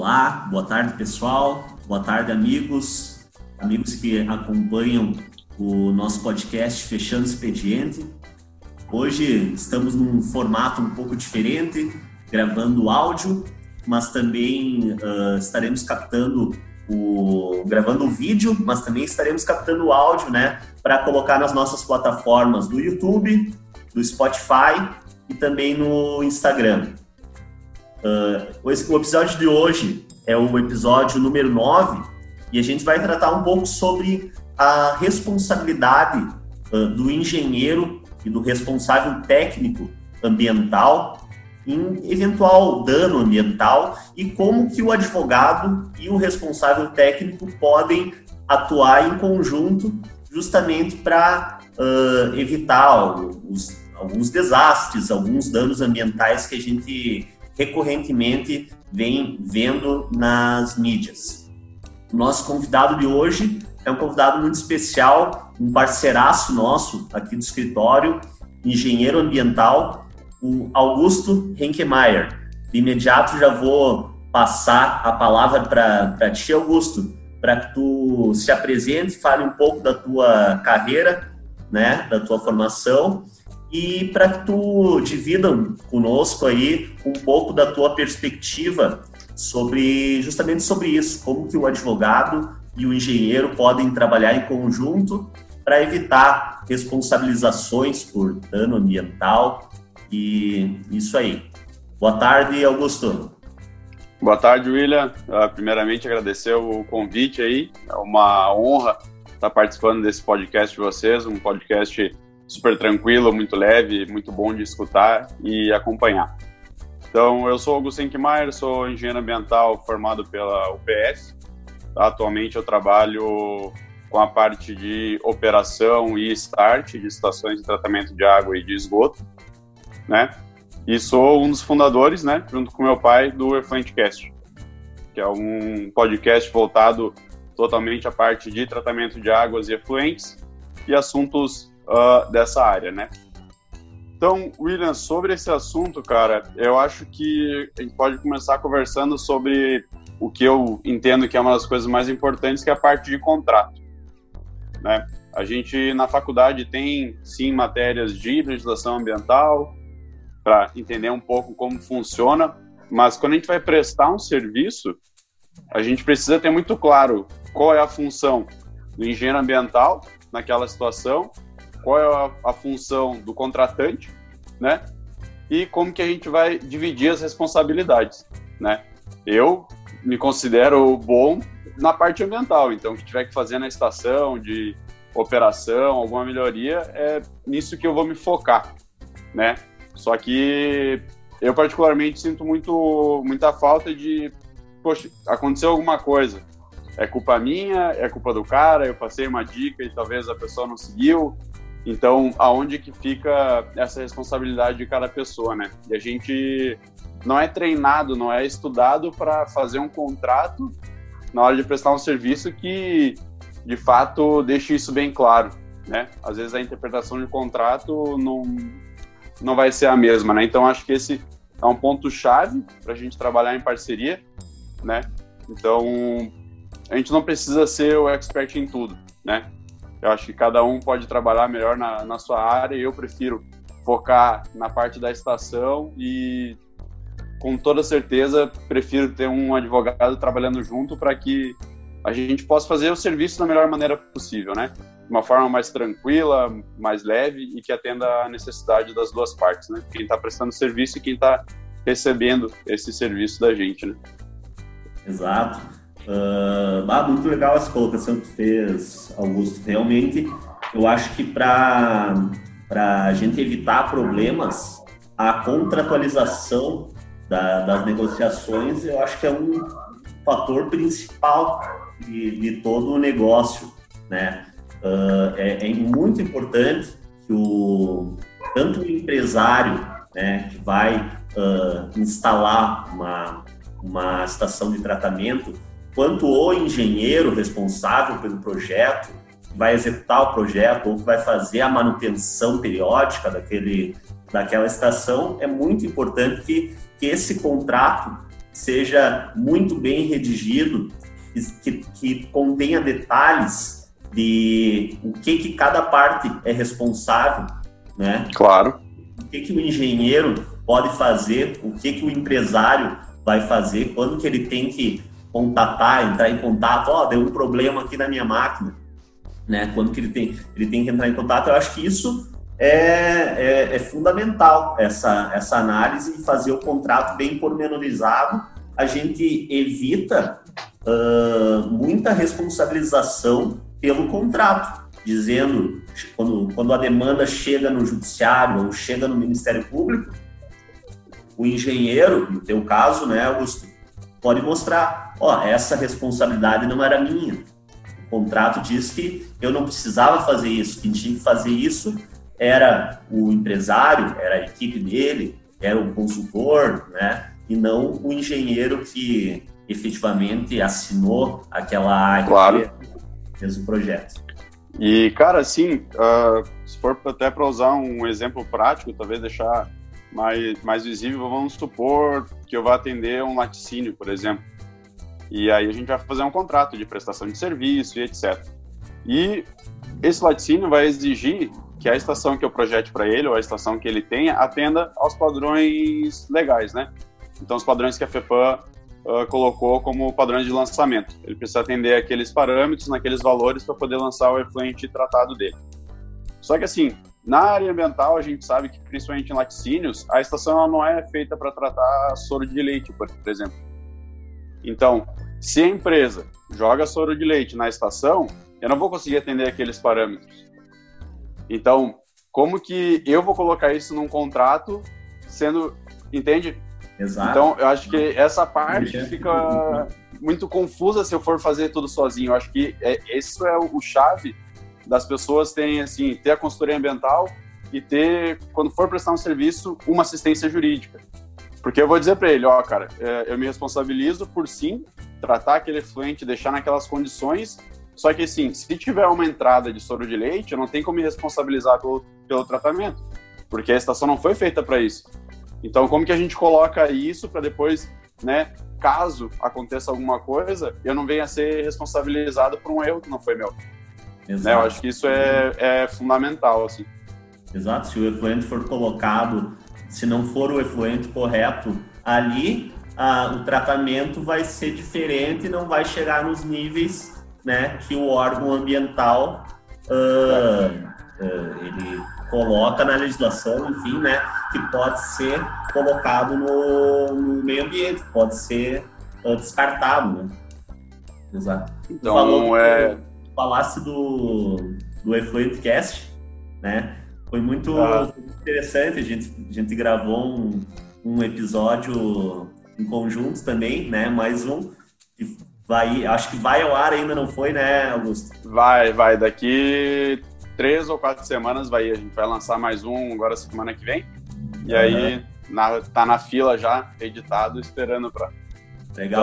Olá, boa tarde pessoal, boa tarde amigos, amigos que acompanham o nosso podcast Fechando Expediente. Hoje estamos num formato um pouco diferente, gravando áudio, mas também uh, estaremos captando o gravando o vídeo, mas também estaremos captando o áudio, né, para colocar nas nossas plataformas do YouTube, do Spotify e também no Instagram. Uh, o episódio de hoje é o episódio número 9 e a gente vai tratar um pouco sobre a responsabilidade uh, do engenheiro e do responsável técnico ambiental em eventual dano ambiental e como que o advogado e o responsável técnico podem atuar em conjunto justamente para uh, evitar os, alguns desastres, alguns danos ambientais que a gente recorrentemente vem vendo nas mídias. Nosso convidado de hoje é um convidado muito especial, um parceiraço nosso aqui do escritório, engenheiro ambiental, o Augusto Henkemeyer. De imediato já vou passar a palavra para ti, Augusto, para que tu se apresente, fale um pouco da tua carreira, né, da tua formação e para que tu dividam conosco aí um pouco da tua perspectiva sobre justamente sobre isso, como que o advogado e o engenheiro podem trabalhar em conjunto para evitar responsabilizações por dano ambiental e isso aí. Boa tarde, Augusto. Boa tarde, William. Uh, primeiramente, agradecer o convite aí. É uma honra estar participando desse podcast de vocês, um podcast super tranquilo, muito leve, muito bom de escutar e acompanhar. Então, eu sou Augusto Enkmaier, sou engenheiro ambiental formado pela UPS. Atualmente eu trabalho com a parte de operação e start de estações de tratamento de água e de esgoto, né? E sou um dos fundadores, né, junto com meu pai, do Efluentcast, que é um podcast voltado totalmente à parte de tratamento de águas e efluentes e assuntos uh, dessa área, né? Então, William, sobre esse assunto, cara, eu acho que a gente pode começar conversando sobre o que eu entendo que é uma das coisas mais importantes, que é a parte de contrato, né? A gente na faculdade tem sim matérias de legislação ambiental para entender um pouco como funciona, mas quando a gente vai prestar um serviço, a gente precisa ter muito claro qual é a função do engenheiro ambiental naquela situação qual é a, a função do contratante, né? E como que a gente vai dividir as responsabilidades, né? Eu me considero bom na parte ambiental, então o que tiver que fazer na estação de operação, alguma melhoria, é nisso que eu vou me focar, né? Só que eu particularmente sinto muito muita falta de, poxa, aconteceu alguma coisa, é culpa minha, é culpa do cara, eu passei uma dica e talvez a pessoa não seguiu, então, aonde que fica essa responsabilidade de cada pessoa, né? E a gente não é treinado, não é estudado para fazer um contrato na hora de prestar um serviço que, de fato, deixe isso bem claro, né? Às vezes a interpretação de contrato não, não vai ser a mesma, né? Então, acho que esse é um ponto-chave para a gente trabalhar em parceria, né? Então, a gente não precisa ser o expert em tudo, né? Eu acho que cada um pode trabalhar melhor na, na sua área eu prefiro focar na parte da estação e com toda certeza prefiro ter um advogado trabalhando junto para que a gente possa fazer o serviço da melhor maneira possível, né? De uma forma mais tranquila, mais leve e que atenda à necessidade das duas partes, né? Quem está prestando serviço e quem está recebendo esse serviço da gente, né? Exato. Uh, muito legal essa colocação que tu fez, Augusto. Realmente, eu acho que para a gente evitar problemas, a contratualização da, das negociações, eu acho que é um, fator principal de, de todo o negócio, né? Uh, é, é, muito importante que o tanto o empresário, né, que vai uh, instalar uma uma estação de tratamento, quanto o engenheiro responsável pelo projeto que vai executar o projeto ou que vai fazer a manutenção periódica daquele daquela estação, é muito importante que, que esse contrato seja muito bem redigido, que, que contenha detalhes de o que, que cada parte é responsável, né? Claro. O que, que o engenheiro pode fazer, o que, que o empresário vai fazer, quando que ele tem que contatar, entrar em contato, ó, oh, deu um problema aqui na minha máquina, né? Quando que ele tem, ele tem que entrar em contato, eu acho que isso é, é, é fundamental essa, essa análise e fazer o contrato bem pormenorizado. A gente evita uh, muita responsabilização pelo contrato, dizendo quando, quando a demanda chega no judiciário ou chega no Ministério Público, o engenheiro, no teu caso, né, Augusto, pode mostrar, ó, essa responsabilidade não era minha. O contrato diz que eu não precisava fazer isso, quem tinha que fazer isso era o empresário, era a equipe dele, era o consultor, né? E não o engenheiro que efetivamente assinou aquela área claro. fez o projeto. E, cara, assim, uh, se for até para usar um exemplo prático, talvez deixar mais, mais visível, vamos supor que eu vá atender um laticínio, por exemplo. E aí a gente vai fazer um contrato de prestação de serviço e etc. E esse laticínio vai exigir que a estação que eu projete para ele, ou a estação que ele tenha, atenda aos padrões legais, né? Então, os padrões que a FEPAM uh, colocou como padrões de lançamento. Ele precisa atender aqueles parâmetros, naqueles valores, para poder lançar o efluente tratado dele. Só que, assim, na área ambiental, a gente sabe que, principalmente em laticínios, a estação não é feita para tratar soro de leite, por exemplo. Então, se a empresa joga soro de leite na estação, eu não vou conseguir atender aqueles parâmetros. Então, como que eu vou colocar isso num contrato sendo, entende? Exato. Então, eu acho que essa parte fica muito confusa se eu for fazer tudo sozinho. Eu acho que é, isso é o chave das pessoas terem, assim, ter a consultoria ambiental e ter, quando for prestar um serviço, uma assistência jurídica. Porque eu vou dizer para ele, ó, cara, é, eu me responsabilizo por sim tratar aquele efluente, deixar naquelas condições só que, assim, se tiver uma entrada de soro de leite, eu não tenho como me responsabilizar pelo, pelo tratamento, porque a estação não foi feita para isso. Então, como que a gente coloca isso para depois, né, caso aconteça alguma coisa, eu não venha ser responsabilizado por um erro que não foi meu. Exato. Né, eu acho que isso é, é fundamental, assim. Exato, se o efluente for colocado, se não for o efluente correto ali, a, o tratamento vai ser diferente e não vai chegar nos níveis né, que o órgão ambiental uh, uh, ele coloca na legislação, enfim, né, que pode ser colocado no, no meio ambiente, pode ser uh, descartado, né? Exato. Então, falou, é... falasse do, do Effluent Cast, né? Foi muito ah. interessante, a gente, a gente gravou um, um episódio em conjunto também, né? Mais um, que Vai, acho que vai ao ar ainda não foi, né, Augusto? Vai, vai. Daqui três ou quatro semanas vai. A gente vai lançar mais um agora semana que vem. E uhum. aí na, tá na fila já, editado, esperando para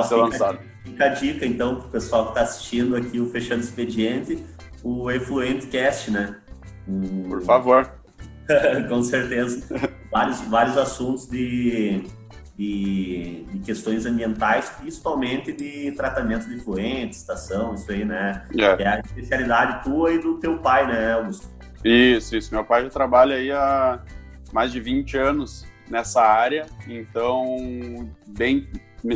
ser lançado. Fica a dica então para o pessoal que está assistindo aqui o Fechando Expediente, o Efluent Cast, né? Por favor. Com certeza. vários, vários assuntos de de, de, questões ambientais, principalmente de tratamento de fluentes, estação, isso aí, né? Yeah. É. é a especialidade tua e do teu pai, né, Augusto? Isso, isso. Meu pai já trabalha aí há mais de 20 anos nessa área, então, bem.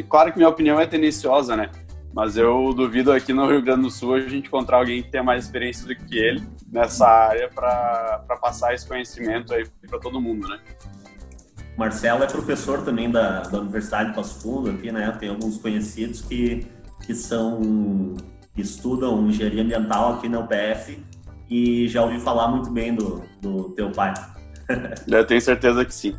Claro que minha opinião é tendenciosa, né? Mas eu duvido aqui no Rio Grande do Sul a gente encontrar alguém que tenha mais experiência do que ele nessa área para passar esse conhecimento aí para todo mundo, né? Marcelo é professor também da, da Universidade de Passo Fundo aqui, né? Tem alguns conhecidos que, que são que estudam engenharia ambiental aqui na UPF e já ouvi falar muito bem do, do teu pai. Eu tenho certeza que sim.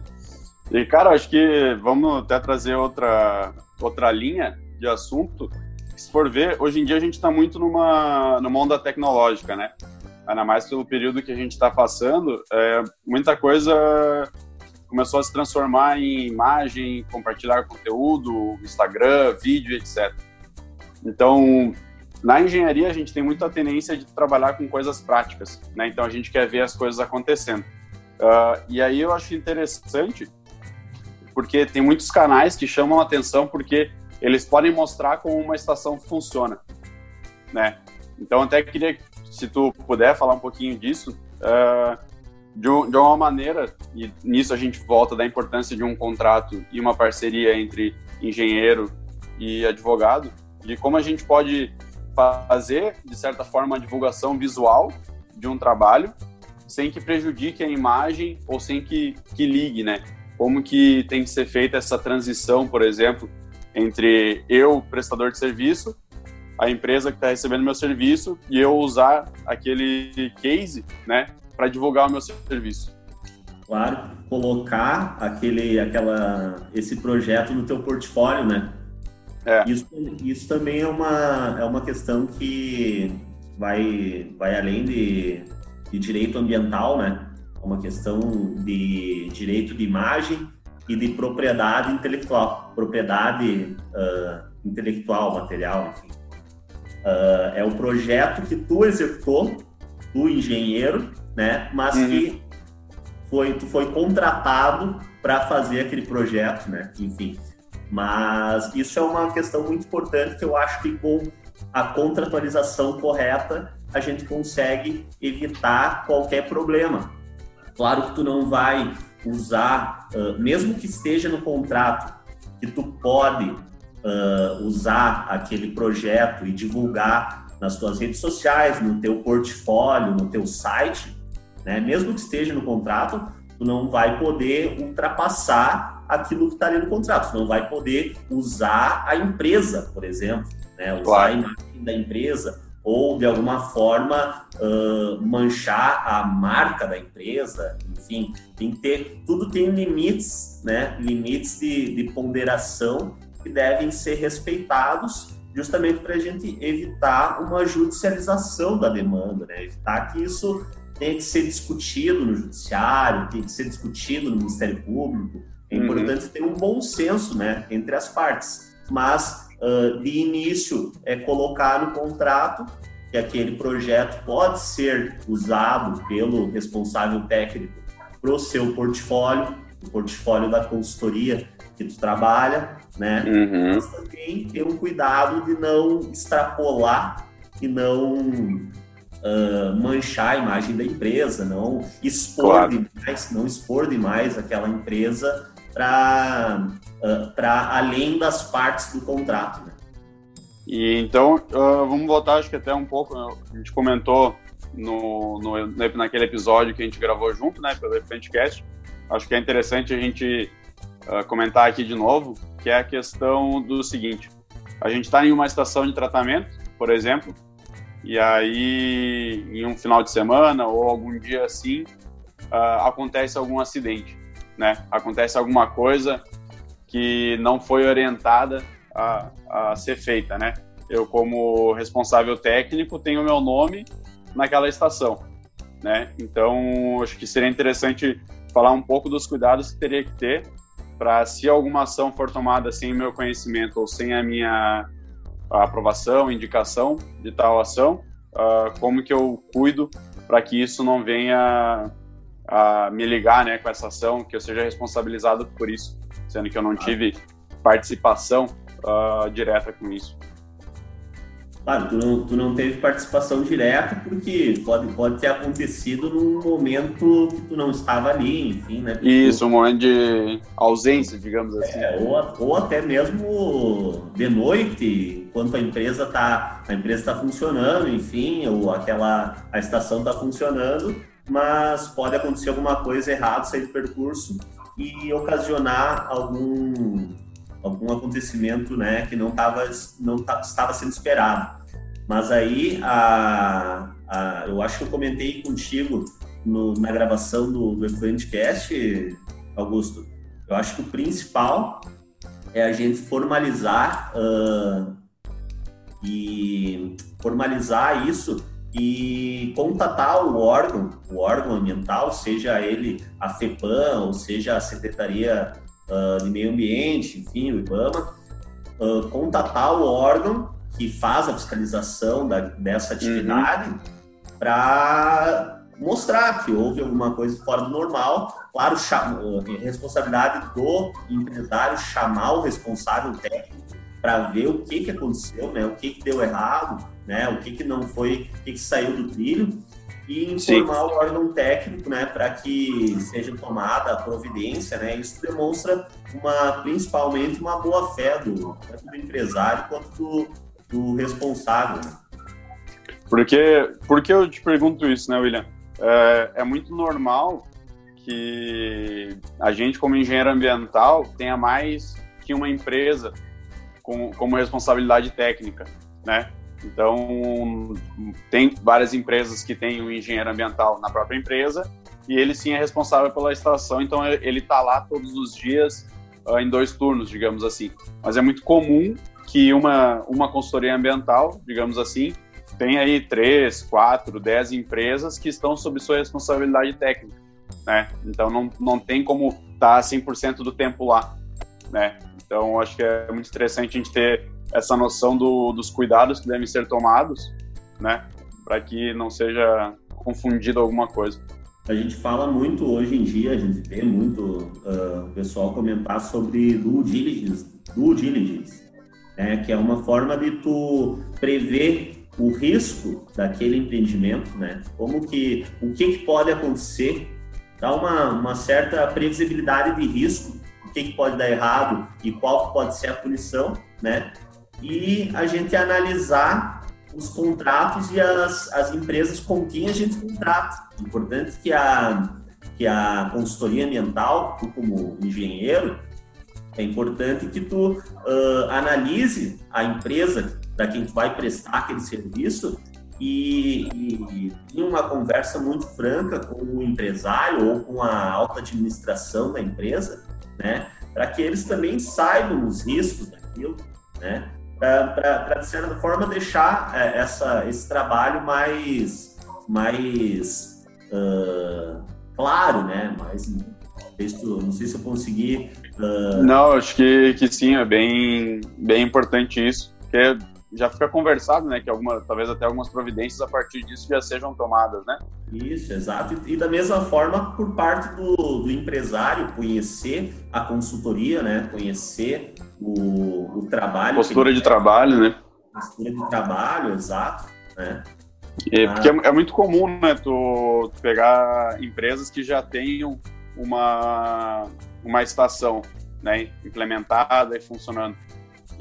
E, cara, acho que vamos até trazer outra, outra linha de assunto, se for ver, hoje em dia a gente está muito numa, numa onda tecnológica, né? Ainda mais pelo período que a gente está passando, é, muita coisa começou a se transformar em imagem, compartilhar conteúdo, Instagram, vídeo, etc. Então, na engenharia a gente tem muita tendência de trabalhar com coisas práticas, né? Então a gente quer ver as coisas acontecendo. Uh, e aí eu acho interessante porque tem muitos canais que chamam a atenção porque eles podem mostrar como uma estação funciona, né? Então até queria, se tu puder falar um pouquinho disso, uh, de, de uma maneira, e nisso a gente volta da importância de um contrato e uma parceria entre engenheiro e advogado, de como a gente pode fazer, de certa forma, uma divulgação visual de um trabalho sem que prejudique a imagem ou sem que, que ligue, né? Como que tem que ser feita essa transição, por exemplo, entre eu, prestador de serviço, a empresa que está recebendo meu serviço e eu usar aquele case, né, para divulgar o meu serviço. Claro, colocar aquele, aquela, esse projeto no teu portfólio, né? É. Isso, isso também é uma, é uma questão que vai, vai além de, de direito ambiental, né? É uma questão de direito de imagem e de propriedade intelectual, propriedade uh, intelectual, material, enfim. Uh, é o projeto que tu executou, tu engenheiro, né? Mas uhum. que foi, tu foi contratado para fazer aquele projeto, né? Enfim. Mas isso é uma questão muito importante que eu acho que com a contratualização correta a gente consegue evitar qualquer problema. Claro que tu não vai usar, uh, mesmo que esteja no contrato, que tu pode uh, usar aquele projeto e divulgar nas tuas redes sociais, no teu portfólio, no teu site, né? Mesmo que esteja no contrato, tu não vai poder ultrapassar aquilo que está ali no contrato. Você não vai poder usar a empresa, por exemplo, né? usar claro. a imagem da empresa ou de alguma forma uh, manchar a marca da empresa, enfim, tem que ter, tudo tem limites, né? Limites de, de ponderação que devem ser respeitados justamente para a gente evitar uma judicialização da demanda, né? Evitar que isso tenha que ser discutido no judiciário, tenha que ser discutido no Ministério Público, é uhum. importante uhum. ter um bom senso né, entre as partes. Mas, uh, de início, é colocar no contrato que aquele projeto pode ser usado pelo responsável técnico para o seu portfólio, o portfólio da consultoria que tu trabalha, né? Uhum. Mas também ter um cuidado de não extrapolar e não uh, manchar a imagem da empresa, não expor claro. demais, não expor demais aquela empresa para uh, além das partes do contrato. Né? E então, uh, vamos voltar, acho que até um pouco, né? a gente comentou no, no, naquele episódio que a gente gravou junto, né, pelo Efentcast, acho que é interessante a gente uh, comentar aqui de novo, que é a questão do seguinte, a gente está em uma estação de tratamento, por exemplo, e aí em um final de semana ou algum dia assim, uh, acontece algum acidente né? Acontece alguma coisa que não foi orientada a, a ser feita, né? Eu, como responsável técnico, tenho meu nome naquela estação, né? Então, acho que seria interessante falar um pouco dos cuidados que teria que ter para, se alguma ação for tomada sem meu conhecimento ou sem a minha aprovação, indicação de tal ação, uh, como que eu cuido para que isso não venha a me ligar né, com essa ação, que eu seja responsabilizado por isso, sendo que eu não tive participação uh, direta com isso. Claro, tu não, tu não teve participação direta porque pode, pode ter acontecido num momento que tu não estava ali, enfim, né? Isso, um momento de ausência, digamos assim. É, ou, ou até mesmo de noite, enquanto a empresa está a empresa tá funcionando, enfim, ou aquela a estação está funcionando, mas pode acontecer alguma coisa errada, sair do percurso e ocasionar algum algum acontecimento, né, que não tava não estava sendo esperado. Mas aí a, a, eu acho que eu comentei contigo no, na gravação do, do Cast, Augusto. Eu acho que o principal é a gente formalizar uh, e formalizar isso e contatar o órgão, o órgão ambiental, seja ele a FEPAM, ou seja a Secretaria uh, de Meio Ambiente, enfim, o IBAMA, uh, contatar o órgão que faz a fiscalização da, dessa atividade uhum. para mostrar que houve alguma coisa fora do normal. Claro, é responsabilidade do empresário chamar o responsável técnico para ver o que, que aconteceu, né? O que, que deu errado, né? O que, que não foi, o que, que saiu do trilho e informar Sim. o órgão técnico, né, para que seja tomada a providência, né? Isso demonstra uma, principalmente, uma boa fé do tanto do empresário quanto do, do responsável. Né? Porque, porque eu te pergunto isso, né, William? É, é muito normal que a gente, como engenheiro ambiental, tenha mais que uma empresa com, como responsabilidade técnica, né? Então, tem várias empresas que têm um engenheiro ambiental na própria empresa e ele sim é responsável pela estação, então ele está lá todos os dias uh, em dois turnos, digamos assim. Mas é muito comum que uma, uma consultoria ambiental, digamos assim, tenha aí três, quatro, dez empresas que estão sob sua responsabilidade técnica, né? Então não, não tem como estar tá 100% do tempo lá, né? Então acho que é muito interessante a gente ter essa noção do, dos cuidados que devem ser tomados, né, para que não seja confundido alguma coisa. A gente fala muito hoje em dia, a gente vê muito uh, o pessoal comentar sobre due diligence, due diligence né, que é uma forma de tu prever o risco daquele empreendimento, né? Como que o que, que pode acontecer, dá uma, uma certa previsibilidade de risco, o que, que pode dar errado e qual pode ser a punição, né? e a gente analisar os contratos e as, as empresas com quem a gente contrata. Importante que a, que a consultoria ambiental, tu como engenheiro, é importante que tu uh, analise a empresa para quem tu vai prestar aquele serviço e, e, e uma conversa muito franca com o empresário ou com a alta administração da empresa, né, para que eles também saibam os riscos daquilo, né, para, de certa forma, deixar é, essa, esse trabalho mais, mais uh, claro, né? Mais, não sei se eu consegui. Uh... Não, acho que, que sim, é bem, bem importante isso, porque já fica conversado, né, que alguma, talvez até algumas providências a partir disso já sejam tomadas, né? Isso, exato. E, da mesma forma, por parte do, do empresário, conhecer a consultoria, né, conhecer o, o trabalho. Postura de trabalho, né? Postura de trabalho, exato, né? É, porque é, é, muito comum, né, tu, tu pegar empresas que já tenham uma, uma estação, né, implementada e funcionando.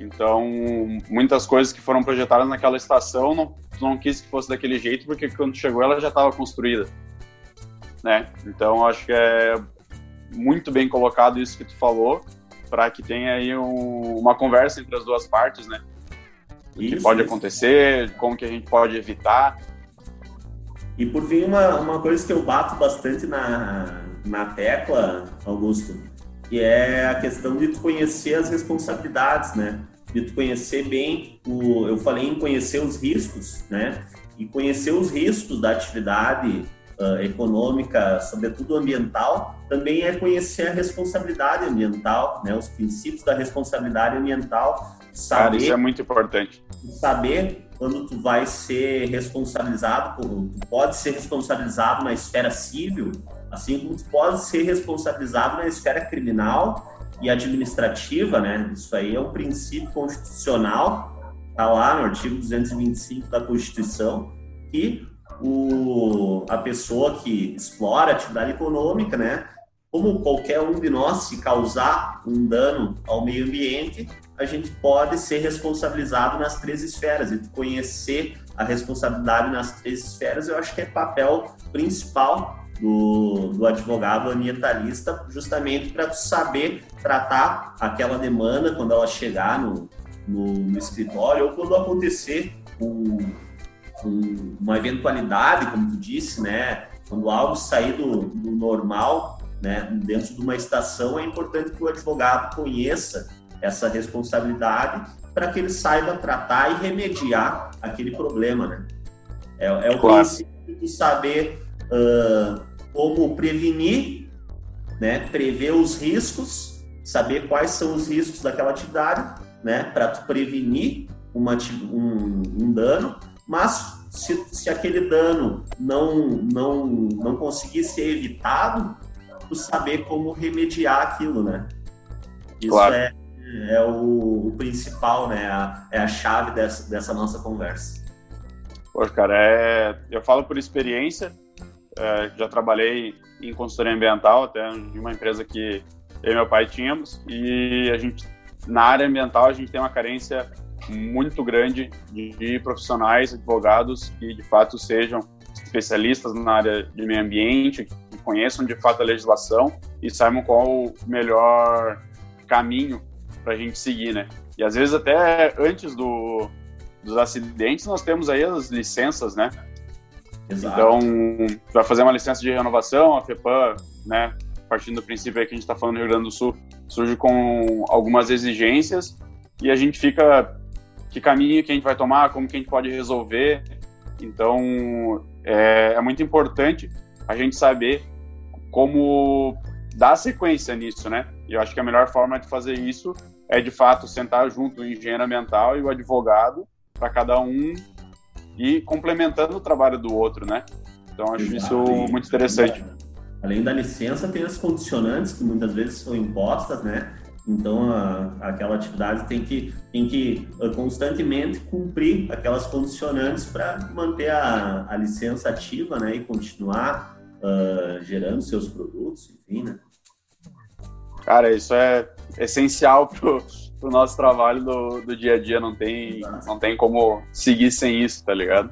Então, muitas coisas que foram projetadas naquela estação não, não quis que fosse daquele jeito, porque quando chegou ela já estava construída. Né? Então, acho que é muito bem colocado isso que tu falou, para que tenha aí um, uma conversa entre as duas partes, né? O que pode isso. acontecer, como que a gente pode evitar. E por fim, uma, uma coisa que eu bato bastante na, na tecla, Augusto, que é a questão de tu conhecer as responsabilidades, né? De tu conhecer bem o, eu falei em conhecer os riscos, né? E conhecer os riscos da atividade uh, econômica, sobretudo ambiental, também é conhecer a responsabilidade ambiental, né? Os princípios da responsabilidade ambiental, saber. Cara, isso é muito importante. Saber quando tu vai ser responsabilizado, tu pode ser responsabilizado na esfera civil assim como pode ser responsabilizado na esfera criminal e administrativa, né? Isso aí é um princípio constitucional, tá lá no artigo 225 da Constituição, que o, a pessoa que explora atividade econômica, né? Como qualquer um de nós, se causar um dano ao meio ambiente, a gente pode ser responsabilizado nas três esferas. E conhecer a responsabilidade nas três esferas, eu acho que é papel principal do, do advogado ambientalista, justamente para saber tratar aquela demanda quando ela chegar no, no, no escritório ou quando acontecer um, um, uma eventualidade, como tu disse, né? Quando algo sair do, do normal, né, dentro de uma estação, é importante que o advogado conheça essa responsabilidade para que ele saiba tratar e remediar aquele problema, né? É, é o claro. princípio de saber uh, como prevenir, né? Prever os riscos, saber quais são os riscos daquela atividade, né? Para prevenir uma, um, um dano, mas se, se aquele dano não, não, não conseguir ser evitado, tu saber como remediar aquilo, né? Isso claro. é, é o, o, principal, né? A, é a chave dessa, dessa nossa conversa. Pô, cara, é, eu falo por experiência, é, já trabalhei em consultoria ambiental, até de uma empresa que eu e meu pai tínhamos, e a gente, na área ambiental, a gente tem uma carência muito grande de, de profissionais, advogados que de fato sejam especialistas na área de meio ambiente, que conheçam de fato a legislação e saibam qual o melhor caminho para a gente seguir, né? E às vezes até antes do, dos acidentes nós temos aí as licenças, né? Exato. Então, para fazer uma licença de renovação, a FEPAM, né, partindo do princípio que a gente está falando no Rio Grande do Sul, surge com algumas exigências e a gente fica que caminho que a gente vai tomar, como que a gente pode resolver. Então, é, é muito importante a gente saber como dar sequência nisso, né? E eu acho que a melhor forma de fazer isso é, de fato, sentar junto o engenheiro ambiental e o advogado para cada um ir complementando o trabalho do outro, né? Então, acho Exato. isso muito interessante. Além da licença, tem as condicionantes que muitas vezes são impostas, né? Então, a, aquela atividade tem que, tem que eh, constantemente cumprir aquelas condicionantes para manter a, a licença ativa né, e continuar uh, gerando seus produtos, enfim, né? Cara, isso é essencial para o nosso trabalho do, do dia a dia, não tem, não tem como seguir sem isso, tá ligado?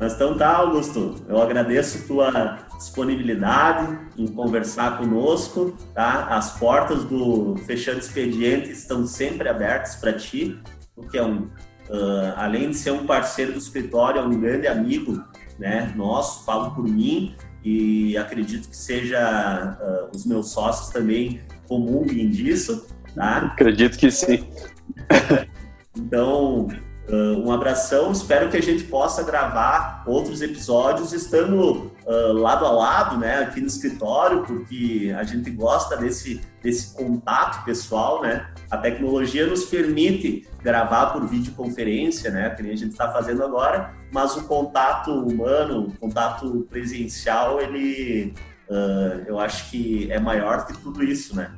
Mas então tá, Augusto, eu agradeço tua disponibilidade em conversar conosco, tá? As portas do Fechando Expediente estão sempre abertas para ti, porque é um, uh, além de ser um parceiro do escritório, é um grande amigo, né? Nosso, falo por mim e acredito que seja uh, os meus sócios também comunguem disso, tá? Acredito que sim. então, um abração, espero que a gente possa gravar outros episódios estando lado a lado, né, aqui no escritório, porque a gente gosta desse, desse contato pessoal, né? A tecnologia nos permite gravar por videoconferência, né, que nem a gente está fazendo agora, mas o contato humano, o contato presencial, ele, eu acho que é maior que tudo isso, né?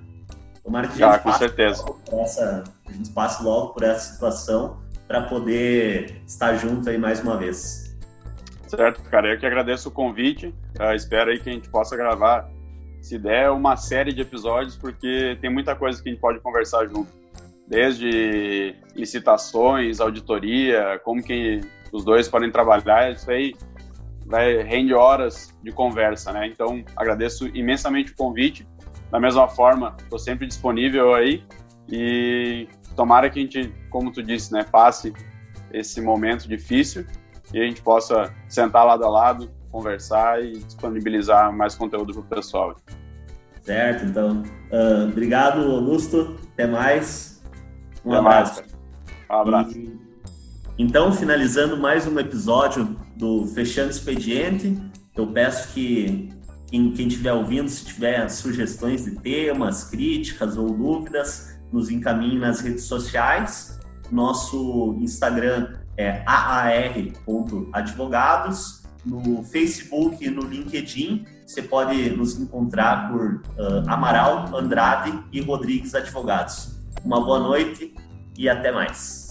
Tomara que a gente, ah, com certeza. Essa, a gente passe logo por essa situação para poder estar junto aí mais uma vez. Certo, cara. Eu que agradeço o convite. Uh, espero aí que a gente possa gravar, se der, uma série de episódios, porque tem muita coisa que a gente pode conversar junto. Desde licitações, auditoria, como que os dois podem trabalhar, isso aí vai, rende horas de conversa, né? Então, agradeço imensamente o convite. Da mesma forma, estou sempre disponível aí e tomara que a gente, como tu disse, né, passe esse momento difícil e a gente possa sentar lado a lado, conversar e disponibilizar mais conteúdo para o pessoal. Certo, então. Uh, obrigado, Augusto. Até mais. Um Até abraço. Mais, um abraço. E, então, finalizando mais um episódio do Fechando Expediente, eu peço que quem estiver ouvindo, se tiver sugestões de temas, críticas ou dúvidas, nos encaminhe nas redes sociais. Nosso Instagram é aar.advogados. No Facebook e no LinkedIn, você pode nos encontrar por uh, Amaral, Andrade e Rodrigues Advogados. Uma boa noite e até mais.